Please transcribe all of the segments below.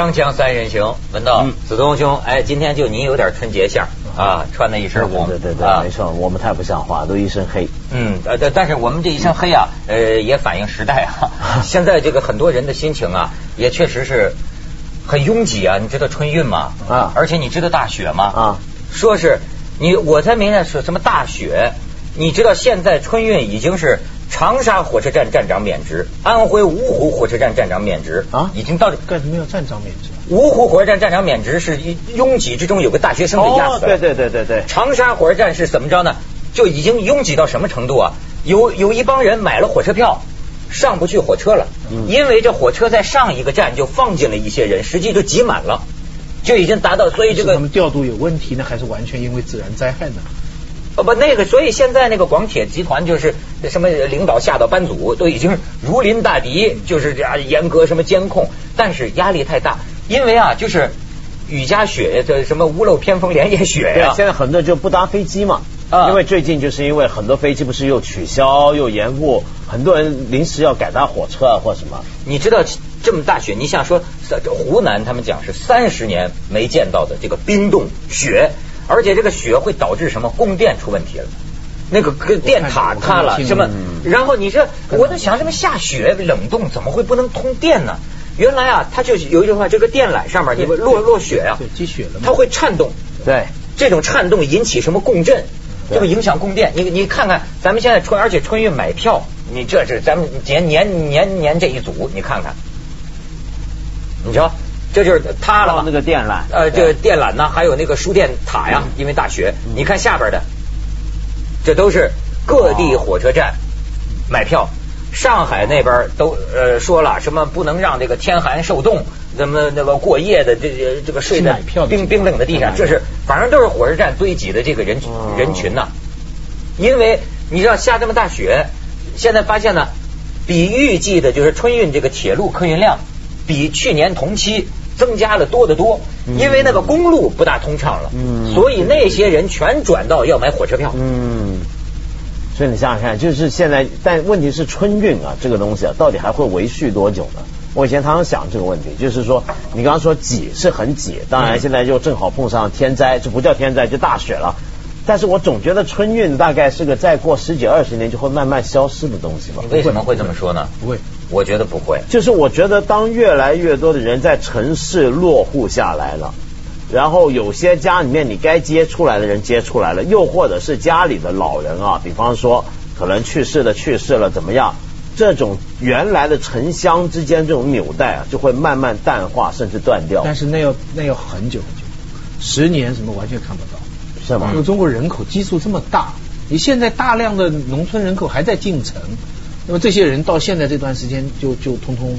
锵锵三人行，文道、子东兄，哎，今天就你有点春节相啊，穿的一身红，对对对，啊没错，我们太不像话，都一身黑。嗯，呃，但但是我们这一身黑啊，呃，也反映时代啊。现在这个很多人的心情啊，也确实是很拥挤啊。你知道春运吗？啊而且你知道大雪吗？啊，说是你我才明白是什么大雪。你知道现在春运已经是长沙火车站站长免职，安徽芜湖火车站站长免职啊已经到干什么要站长免职？芜湖火车站站长免职是拥挤之中有个大学生被压死了。对对对对对，长沙火车站是怎么着呢？就已经拥挤到什么程度啊？有有一帮人买了火车票，上不去火车了，嗯因为这火车在上一个站就放进了一些人，实际就挤满了，就已经达到，所以这个他个们调度有问题呢，还是完全因为自然灾害呢？哦不那个，所以现在那个广铁集团就是什么领导下到班组都已经如临大敌，就是这样严格什么监控，但是压力太大，因为啊就是雨夹雪，这什么屋漏偏逢连夜雪呀、对，现在很多人就不搭飞机嘛。啊因为最近就是因为很多飞机不是又取消又延误，很多人临时要改搭火车啊或什么。你知道这么大雪，你想说这湖南他们讲是三十年没见到的这个冰冻雪，而且这个雪会导致什么供电出问题了。那个个电塔塌了，什么嗯？然后你这，我在想，这么下雪冷冻，怎么会不能通电呢？原来啊，它就是有一句话，这个电缆上面你会落落雪啊对，积雪了它会颤动，对，这种颤动引起什么共振，这个影响供电。你你看看，咱们现在春，而且春运买票，你这是咱们年年年年这一组，你看看，你瞧，这就是塌了嘛。那个电缆。呃，这对。电缆呢，还有那个输电塔呀，因为大雪，嗯。你看下边的，这都是各地火车站买票。上海那边都呃说了，什么不能让这个天寒受冻，怎么那个过夜的这这这个睡在冰冰冷的地上，这是反正都是火车站堆积的这个人人群呐。因为你知道下这么大雪，现在发现呢，比预计的就是春运这个铁路客运量比去年同期增加了多得多，因为那个公路不大通畅了，嗯所以那些人全转到要买火车票。嗯。所以你想想看，就是现在，但问题是春运啊，这个东西啊，到底还会维续多久呢？我以前常常想这个问题，就是说，你刚刚说挤是很挤，当然嗯现在又正好碰上天灾，这不叫天灾，就大雪了。但是我总觉得春运大概是个再过十几二十年就会慢慢消失的东西吧。为什么会这么说呢？不会，我觉得不会。就是我觉得当越来越多的人在城市落户下来了，然后有些家里面你该接出来的人接出来了，又或者是家里的老人啊，比方说可能去世的去世了怎么样，这种原来的城乡之间这种纽带啊，就会慢慢淡化甚至断掉，但是那要那要很久很久，十年什么完全看不到。是吗因为？中国人口基数这么大，你现在大量的农村人口还在进城，那么这些人到现在这段时间就就通通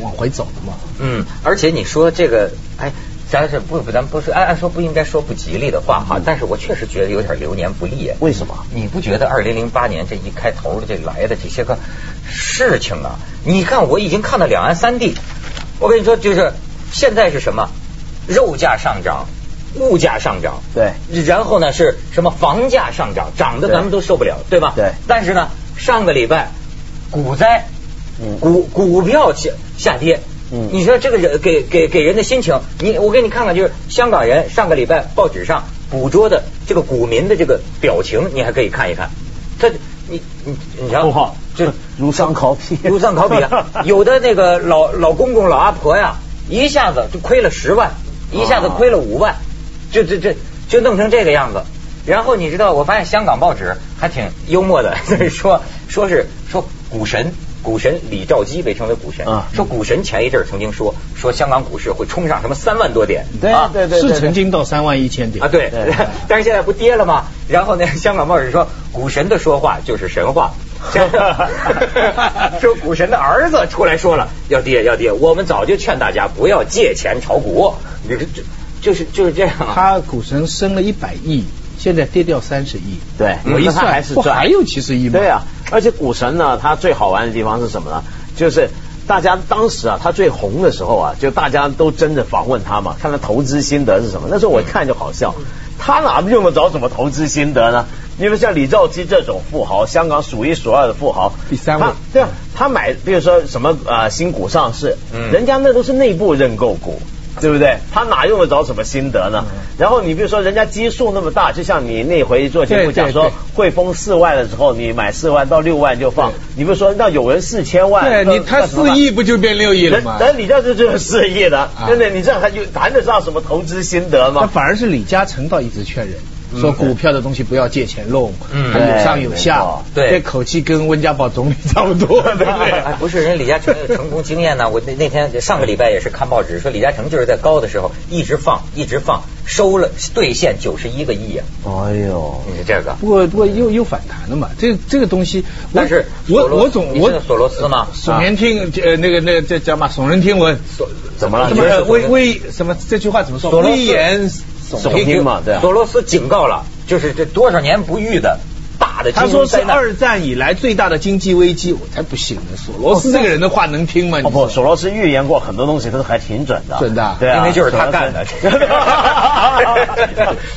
往回走了嘛。嗯，而且你说这个，哎，咱是不不，咱不是按按说不应该说不吉利的话哈，但是我确实觉得有点流年不利啊。为什么？你不觉得二零零八年这一开头的这来的这些个事情啊？你看我已经看到两岸三地，我跟你说，就是现在是什么？肉价上涨，物价上涨，对，然后呢是什么房价上涨，涨的咱们都受不了，对吧？对但是呢，上个礼拜股灾，嗯股股票下下跌。嗯你说这个人给给给人的心情，你我给你看看，就是香港人上个礼拜报纸上捕捉的这个股民的这个表情，你还可以看一看。他你你你瞧，哦这如丧考妣，如丧考妣啊！有的那个老老公公老阿婆呀，一下子就亏了十万，一下子亏了五万，就这这就弄成这个样子。然后你知道，我发现香港报纸还挺幽默的，就是说说是说股神。股神李兆基被称为股神，啊说股神前一阵儿曾经说说香港股市会冲上什么三万多点，对啊对对对，是曾经到三万一千点啊，对对，但是现在不跌了吗？然后呢，香港报纸说股神的说话就是神话，说股神的儿子出来说了要跌要跌，我们早就劝大家不要借钱炒股，你这这就是就是这样啊。他股神升了一百亿，现在跌掉三十亿。对，我一算，还是赚，不还有七十亿吗？对啊，而且股神呢，他最好玩的地方是什么呢？就是大家当时啊，他最红的时候啊，就大家都争着访问他嘛，看他投资心得是什么。那时候我一看就好笑，他哪用得着什么投资心得呢？因为像李兆基这种富豪，香港数一数二的富豪，第三位他对啊，他买比如说什么啊、呃新股上市，嗯人家那都是内部认购股。对不对？他哪用得着什么心得呢？嗯然后你比如说，人家基数那么大，就像你那回做节目对对讲说，汇丰四万的时候，你买四万到六万就放。你比如说，那有人四千万，对你，他四亿不就变六亿了人吗？人李嘉诚就是四亿的，真的，你这还有谈得上什么投资心得吗？那反而是李嘉诚倒一直劝人。说股票的东西不要借钱弄，嗯还有上有下这口气跟温家宝总理差不多，对不对？哎，不是人李嘉诚有成功经验呢。我那那天上个礼拜也是看报纸说，李嘉诚就是在高的时候一直放，一直放，收了兑现九十一个亿啊！哎呦，你是这个，不过不过又又反弹了嘛，这这个东西，但是我我总我索罗斯吗？耸人听呃那个那个叫叫嘛耸人听闻，怎么了？什么你觉得危危什么这句话怎么说？索罗斯危言耸耸听听嘛对啊索罗斯警告了，就是这多少年不遇的大的他说是。二战以来最大的经济危机，我才不信呢。索罗斯这个人的话能听吗？哦不，索罗斯预言过很多东西，都还挺准的。准的啊对啊，因为就是他干的索罗斯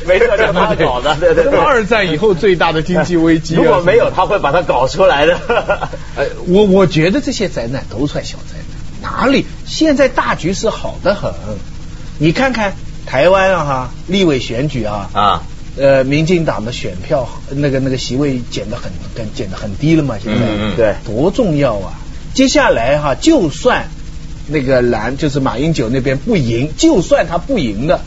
没错，就是他搞的，对对二战以后最大的经济危机啊，如果没有，他会把它搞出来的。呃，我我觉得这些灾难都算小灾难，哪里现在大局是好的很。你看看台湾啊哈，立委选举啊，啊，呃，民进党的选票那个那个席位减得很很减得很低了嘛，现在，嗯嗯对。多重要啊！接下来哈，就算那个蓝就是马英九那边不赢，就算他不赢的，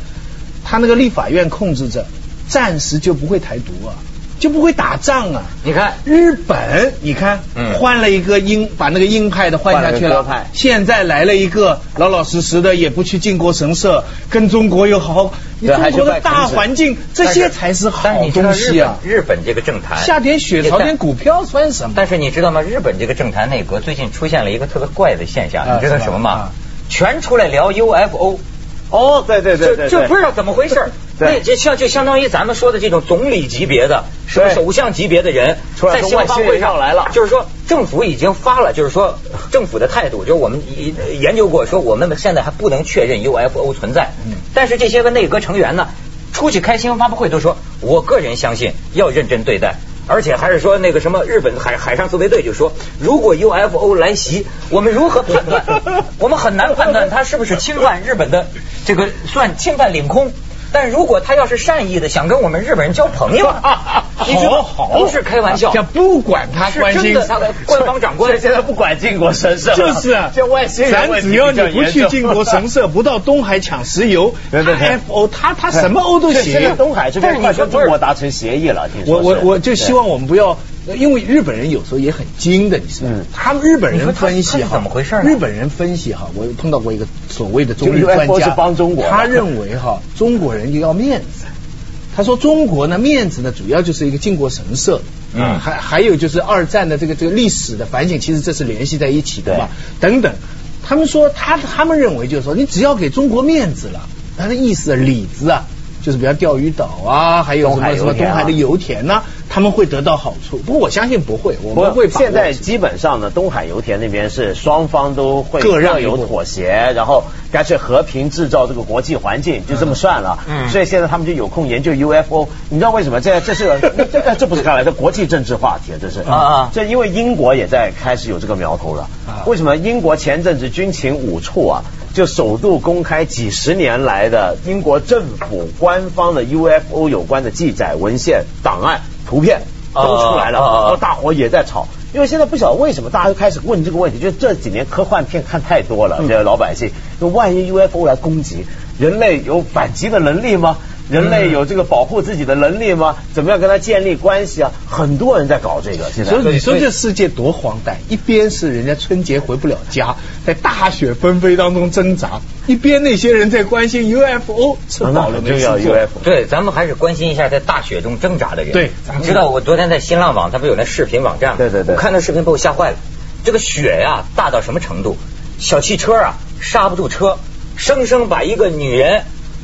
他那个立法院控制着，暂时就不会台独啊，就不会打仗啊。你看日本，你看，嗯换了一个鹰，把那个鹰派的换下去了现在来了一个老老实实的，也不去靖国神社，跟中国又好好，你中国的大环境，这些才是好东西啊。日本这个政坛下点雪，炒点股票算什么？但是你知道吗？日本这个政坛内阁最近出现了一个特别怪的现象，啊你知道什么吗啊？全出来聊 UFO，哦，对对对对，就就不知道怎么回事儿。对那就像就相当于咱们说的这种总理级别的，什么首相级别的人，在新闻发布会上来了就是说政府已经发了，就是说政府的态度，就是我们一研究过，说我们现在还不能确认 UFO 存在，嗯但是这些个内阁成员呢，出去开新闻发布会都说，我个人相信要认真对待。而且还是说那个什么日本海海上自卫队就说，如果 UFO 来袭，我们如何判 断？我们很难判断它是不是侵犯日本的这个算侵犯领空。但如果他要是善意的想跟我们日本人交朋友，你知道好好。不是开玩笑，这不管他是关心真的，他的官方长官现在不管靖国神社了，就是啊，这外星人咱只要你不去靖国神社，不到东海抢石油，对对对。他他他什么欧都行。东海这但是边快跟中你说不是国达成协议了，我我我就希望我们不要，因为日本人有时候也很精的，你知道吗嗯？他们日本人分析哈，怎么回事呢日本人分析哈，我碰到过一个所谓的中日就专家，帮中国他认为哈，中国人就要面子。他说中国呢，面子呢，主要就是一个靖国神社，嗯还还有就是二战的这个这个历史的反省，其实这是联系在一起的嘛，等等。他们说他他们认为就是说，你只要给中国面子了，他的意思里子啊，就是比如钓鱼岛啊，还有什么什么东海的油田呐、他们会得到好处。不过我相信不会，我不们会现在基本上呢，东海油田那边是双方都会各让有妥协，然后干脆和平制造这个国际环境，就这么算了。嗯所以现在他们就有空研究 UFO。你知道为什么？这这是个这这这不是开玩笑，国际政治话题，这是啊啊这因为英国也在开始有这个苗头了。啊为什么英国前阵子军情五处啊，就首度公开几十年来的英国政府官方的 UFO 有关的记载文献、档案、图片都出来了，然后大伙也在吵。因为现在不晓得为什么大家都开始问这个问题，就这几年科幻片看太多了，这些老百姓，就万一 UFO 来攻击，人类有反击的能力吗？人类有这个保护自己的能力吗？怎么样跟他建立关系啊？很多人在搞这个，现在。所以你说这世界多荒诞！一边是人家春节回不了家，在大雪纷飞当中挣扎；一边那些人在关心 UFO，吃饱了没就要事做。UFO。对，咱们还是关心一下在大雪中挣扎的人。对你知道我昨天在新浪网，它不有那视频网站吗？对对对我看那视频把我吓坏了。这个雪呀、大到什么程度？小汽车啊刹不住车，生生把一个女人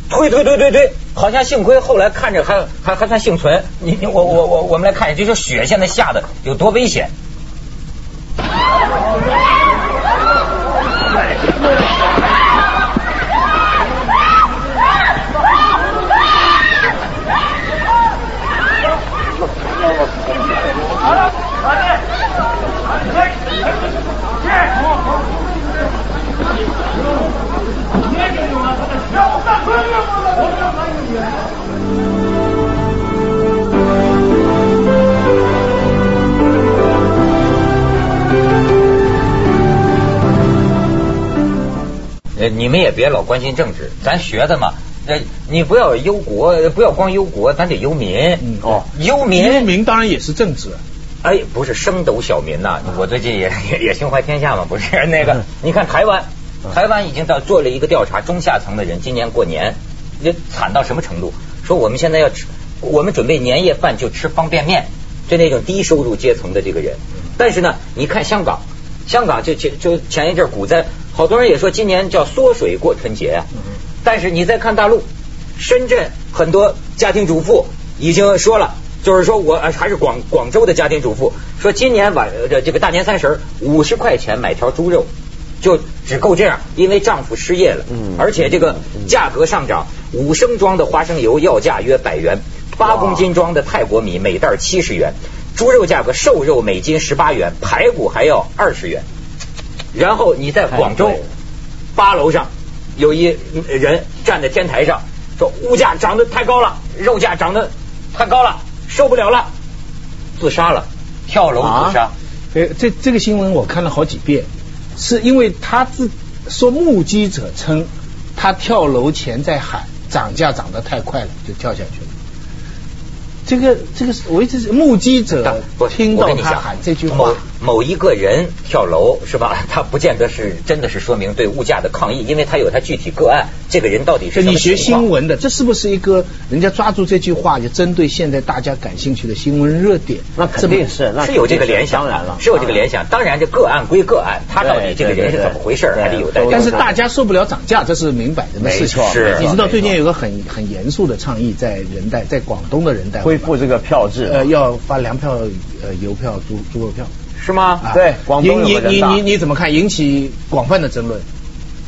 推推推推推，好像幸亏后来看着还还还算幸存。你我我我我们来看一下，就说雪现在下的有多危险。呃，你们也别老关心政治，咱学的嘛，你不要忧国，不要光忧国，咱得忧民。哦，忧民，忧民当然也是政治。哎，不是，升斗小民呐，我最近也 也也胸怀天下嘛，不是 那个，你看台湾，台湾已经到做了一个调查，中下层的人今年过年。这惨到什么程度？说我们现在要吃，我们准备年夜饭就吃方便面，就那种低收入阶层的这个人。但是呢，你看香港，香港就前就前一阵股灾，好多人也说今年叫缩水过春节啊。但是你再看大陆，深圳很多家庭主妇已经说了，就是说我呃还是广广州的家庭主妇说，今年晚呃这个大年三十五十块钱买条猪肉，就只够这样，因为丈夫失业了，嗯。而且这个价格上涨，五升装的花生油要价约百元，八公斤装的泰国米每袋七十元，猪肉价格瘦肉每斤十八元，排骨还要二十元，然后你在广州八楼上有一人站在天台上说物价涨得太高了，肉价涨得太高了，受不了了，自杀了，跳楼自杀。呃，这这个新闻我看了好几遍，是因为他自说目击者称，他跳楼前在喊涨价涨得太快了，就跳下去了。这个这个是我一直是目击者听到他喊这句话某，一个人跳楼是吧？他不见得是真的是说明对物价的抗议，因为他有他具体个案，这个人到底是什么你学新闻的，这是不是一个人家抓住这句话就针对现在大家感兴趣的新闻热点？那肯定是，那是有这个联想，当然了，是有这个联想。当然，这个案归个案，他到底这个人是怎么回事，还得有待。但是大家受不了涨价，这是明摆着的事情。是你知道最近有个很很严肃的倡议，在人代，在广东的人代恢复这个票制，呃要发粮票、呃邮票、猪猪肉票。是吗？啊对广东有你你你你你怎么看？引起广泛的争论。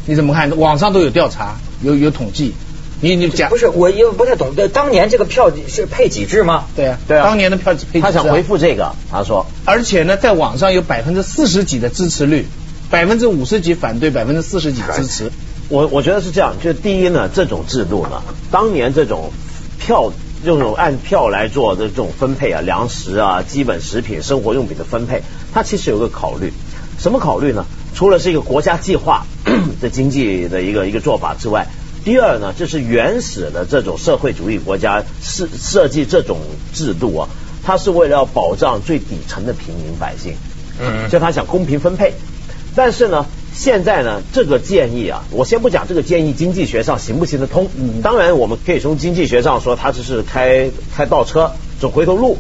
你怎么看？网上都有调查，有有统计。你你讲不是，我因为不太懂。呃当年这个票是配几制吗？对啊对啊当年的票只配几次啊他想回复这个，他说而且呢，在网上有百分之四十几的支持率，百分之五十几反对，百分之四十几支持。我我觉得是这样，就是第一呢，这种制度呢，当年这种票这种按票来做的这种分配啊，粮食啊、基本食品、生活用品的分配，它其实有个考虑，什么考虑呢？除了是一个国家计划 的经济的一个一个做法之外，第二呢，就是原始的这种社会主义国家设设计这种制度啊，它是为了要保障最底层的平民百姓，嗯就他想公平分配。但是呢，现在呢，这个建议啊，我先不讲这个建议经济学上行不行得通。嗯当然，我们可以从经济学上说，它只是开开倒车，走回头路。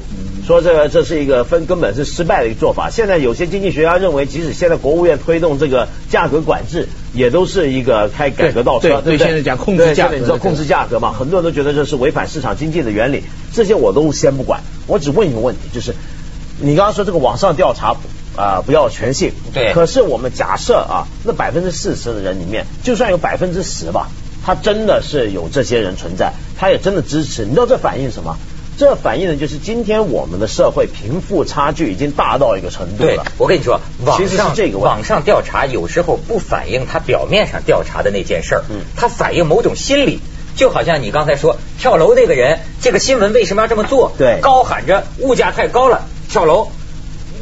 说这个这是一个分根本是失败的一个做法。现在有些经济学家认为，即使现在国务院推动这个价格管制，也都是一个开改革倒车，对对不对？现在讲控制价格你知道控制价格嘛？很多人都觉得这是违反市场经济的原理，这些我都先不管。我只问一个问题，就是你刚刚说这个网上调查啊、不要全信。对可是我们假设啊，那百分之四十的人里面，就算有百分之十吧，他真的是有这些人存在，他也真的支持。你知道这反映什么？这反映的就是今天我们的社会贫富差距已经大到一个程度对了。，我跟你说，网其实是上这个网上调查有时候不反映他表面上调查的那件事儿，嗯它反映某种心理。就好像你刚才说跳楼那个人，这个新闻为什么要这么做？对高喊着物价太高了跳楼，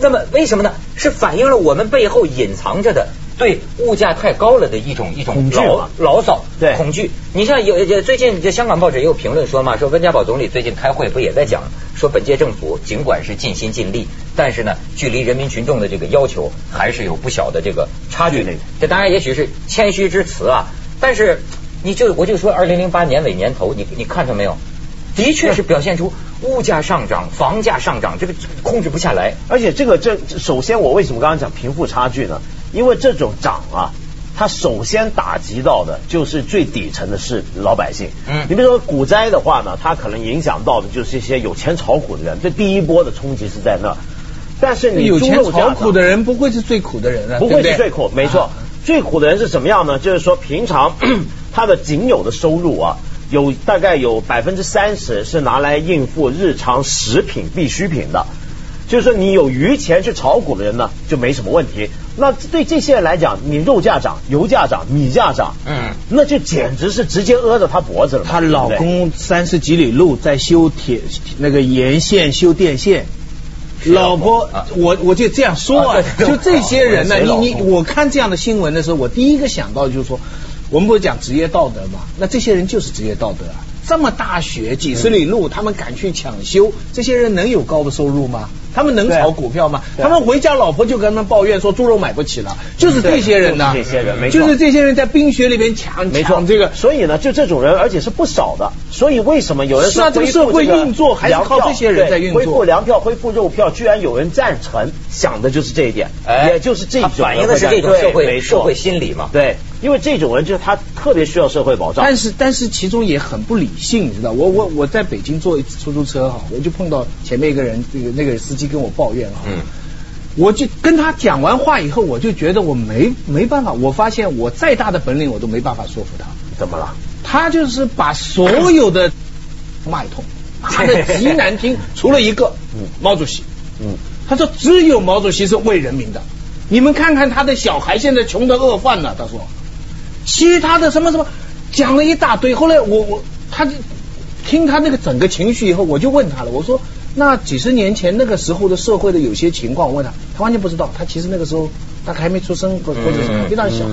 那么为什么呢？是反映了我们背后隐藏着的对物价太高了的一种一种牢牢骚，对恐惧。你像有有最近这香港报纸也有评论说嘛，说温家宝总理最近开会不也在讲，说本届政府尽管是尽心尽力，但是呢，距离人民群众的这个要求还是有不小的这个差距。这当然也许是谦虚之词啊，但是你就我就说，二零零八年尾年头，你你看到没有？的确是表现出物价上涨、房价上涨，这个控制不下来。而且这个这首先我为什么刚刚讲贫富差距呢？因为这种涨啊，它首先打击到的就是最底层的是老百姓。嗯你比如说股灾的话呢，它可能影响到的就是一些有钱炒股的人，这第一波的冲击是在那。但是你有钱炒股的人不会是最苦的人啊，不会是最苦，没错啊。最苦的人是什么样呢？就是说平常 他的仅有的收入啊，有大概有百分之三十是拿来应付日常食品必需品的。就是说，你有余钱去炒股的人呢，就没什么问题。那对这些人来讲，你肉价涨、油价涨、米价涨，嗯，那就简直是直接扼着他脖子了嘛。她老公三十几里路在修铁那个沿线修电线。老婆啊，我我就这样说啊啊，就这些人呢，你你我看这样的新闻的时候，我第一个想到就是说，我们不是讲职业道德嘛？那这些人就是职业道德啊！这么大雪几十里路，他们敢去抢修，这些人能有高的收入吗？他们能炒股票吗？他们回家老婆就跟他们抱怨说猪肉买不起了，就是这些人呢。这些人，没错，就是这些人在冰雪里面抢抢这个。所以呢，就这种人，而且是不少的。所以为什么有人说这个社会运作还是靠这些人在运作？恢复粮票，恢复肉票，居然有人赞成，想的就是这一点，也就是这种反映的是这种社会社会心理嘛？对。因为这种人就是他特别需要社会保障，但是但是其中也很不理性，你知道？我我我在北京坐一次出租车哈，我就碰到前面一个人，那个那个司机跟我抱怨哈，嗯，我就跟他讲完话以后，我就觉得我没没办法，我发现我再大的本领我都没办法说服他。怎么了？他就是把所有的骂一通，骂的极难听，除了一个，嗯，毛主席，嗯，他说只有毛主席是为人民的，你们看看他的小孩现在穷的饿饭了，他说。其他的什么什么讲了一大堆，后来我我他听他那个整个情绪以后，我就问他了，我说那几十年前那个时候的社会的有些情况，我问他，他完全不知道，他其实那个时候他还没出生或或者是非常小，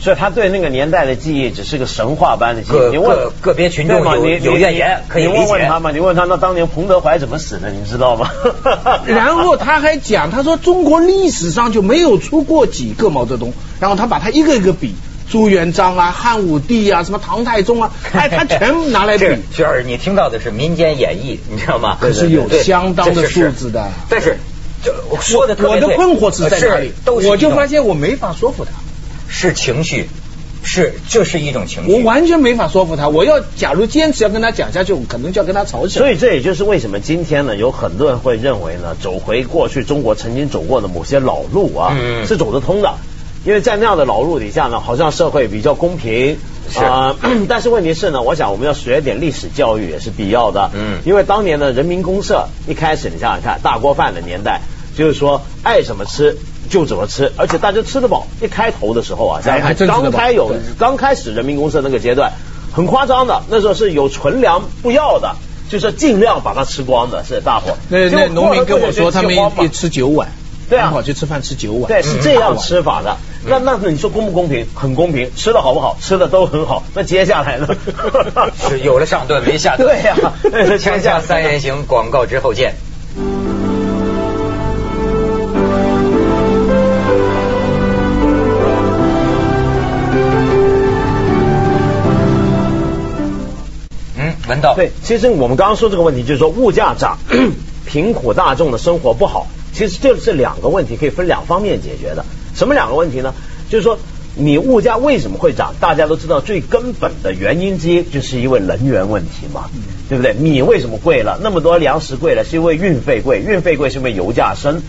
所以他对那个年代的记忆只是个神话般的记忆。你问个别群众有有怨言，可以问问他嘛？你问他那当年彭德怀怎么死的，你知道吗？然后他还讲，他说中国历史上就没有出过几个毛泽东，然后他把他一个一个比。朱元璋啊，汉武帝啊，什么唐太宗啊，哎，他全拿来比。雪儿，你听到的是民间演绎，你知道吗？可是有相当的数字的。但是，就说的我的困惑是在哪里？我就发现我没法说服他。是情绪，是就是一种情绪。我完全没法说服他。我要假如坚持要跟他讲下去，我可能就要跟他吵起来。所以这也就是为什么今天呢，有很多人会认为呢，走回过去中国曾经走过的某些老路啊，是走得通的。因为在那样的老路底下呢，好像社会比较公平啊。但是问题是呢，我想我们要学点历史教育也是必要的。嗯。因为当年的人民公社一开始，你想想看，大锅饭的年代，就是说爱怎么吃就怎么吃，而且大家吃得饱。一开头的时候啊，刚开有刚开始人民公社那个阶段，很夸张的，那时候是有存粮不要的，就是尽量把它吃光的，是大伙。那那农民跟我说，他们一吃九碗。对啊，跑去吃饭吃九碗，对，是这样吃法的。那那你说公不公平？很公平，吃的好不好？吃的都很好。那 接下来呢？是有了上顿没下顿。对呀，天下三人行，广告之后见。嗯，闻到。对，其实我们刚刚说这个问题，就是说物价涨，贫苦大众的生活不好。其实就是两个问题，可以分两方面解决的。什么两个问题呢？就是说，你物价为什么会涨？大家都知道，最根本的原因之一就是因为能源问题嘛，对不对？米为什么贵了？那么多粮食贵了，是因为运费贵，运费贵是因为油价升。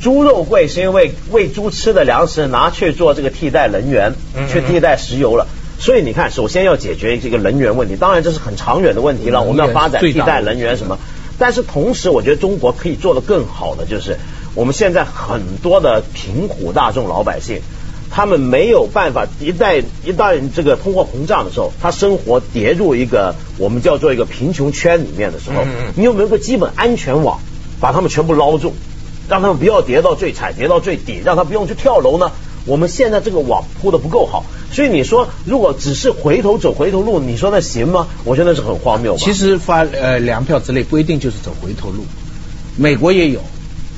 猪肉贵是因为喂猪吃的粮食拿去做这个替代能源，去替代石油了。所以你看，首先要解决这个能源问题，当然这是很长远的问题了。我们要发展替代能源什么？但是同时，我觉得中国可以做得更好的，就是我们现在很多的贫苦大众老百姓，他们没有办法，一旦一旦这个通货膨胀的时候，他生活跌入一个我们叫做一个贫穷圈里面的时候，你有没有个基本安全网，把他们全部捞住，让他们不要跌到最惨，跌到最底，让他不用去跳楼呢？我们现在这个网铺的不够好，所以你说如果只是回头走回头路，你说那行吗？我觉得那是很荒谬。其实发呃粮票之类不一定就是走回头路，美国也有。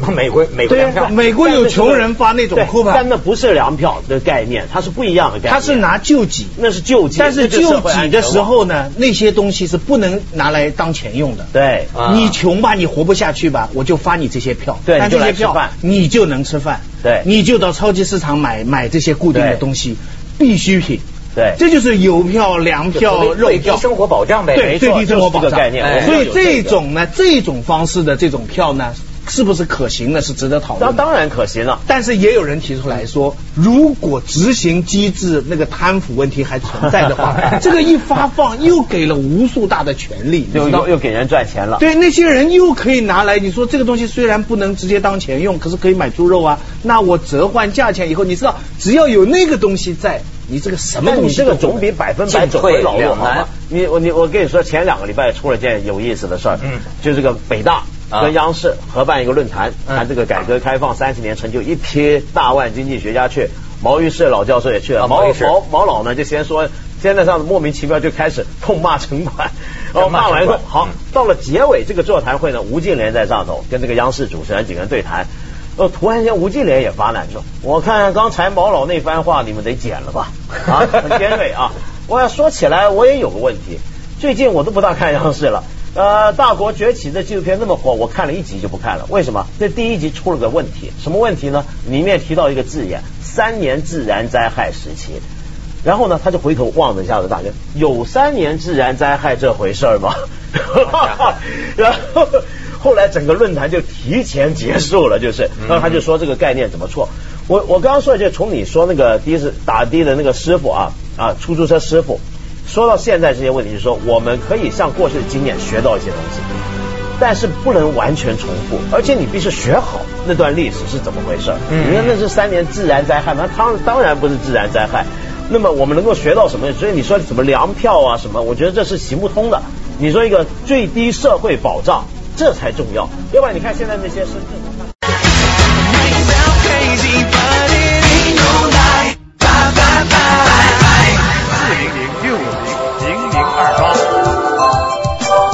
美国美国粮票，美国有穷人发那种库但那不是粮票的概念，它是不一样的概念。它是拿救济，那是救济。但是救济的时候呢，那些东西是不能拿来当钱用的。对，你穷吧，你活不下去吧，我就发你这些票。对，这些票你就能吃饭。对，你就到超级市场买买这些固定的东西，必需品。对，这就是邮票、粮票、肉票，生活保障呗。对，最低生活保障概念。所以这种呢，这种方式的这种票呢。是不是可行呢？是值得讨论。那当然可行了，但是也有人提出来说，如果执行机制那个贪腐问题还存在的话，这个一发放又给了无数大的权利，又又又给人赚钱了。对，那些人又可以拿来，你说这个东西虽然不能直接当钱用，可是可以买猪肉啊。那我折换价钱以后，你知道，只要有那个东西在，你这个什么东西，这个总比百分百走回老路好吗？你我你我跟你说，前两个礼拜出了件有意思的事儿，嗯，就这个北大。跟央视合办一个论坛，谈这个改革开放三十年成就，一批大腕经济学家去，毛于轼老教授也去了。毛毛毛老呢就先说现在上莫名其妙就开始痛骂城管，然后骂完以后，好嗯，到了结尾这个座谈会呢，吴敬琏在上头跟这个央视主持人几个人对谈。呃，突然间吴敬琏也发难说：“我看刚才毛老那番话，你们得剪了吧？啊，很尖锐啊！我要说起来，我也有个问题，最近我都不大看央视了。呃，大国崛起的纪录片那么火，我看了一集就不看了。为什么？这第一集出了个问题，什么问题呢？里面提到一个字眼：三年自然灾害时期。然后呢，他就回头望了一下子大家，有三年自然灾害这回事儿吗？然后后来整个论坛就提前结束了，就是，然后他就说这个概念怎么错。我我刚刚说的就从你说那个的士打的的那个师傅啊啊出租车师傅，说到现在这些问题，就是说我们可以向过去的经验学到一些东西，但是不能完全重复，而且你必须学好那段历史是怎么回事。嗯你说那是三年自然灾害吗？当当然不是自然灾害。那么我们能够学到什么？所以你说什么粮票啊什么，我觉得这是行不通的。你说一个最低社会保障，这才重要。要不然你看现在那些深圳。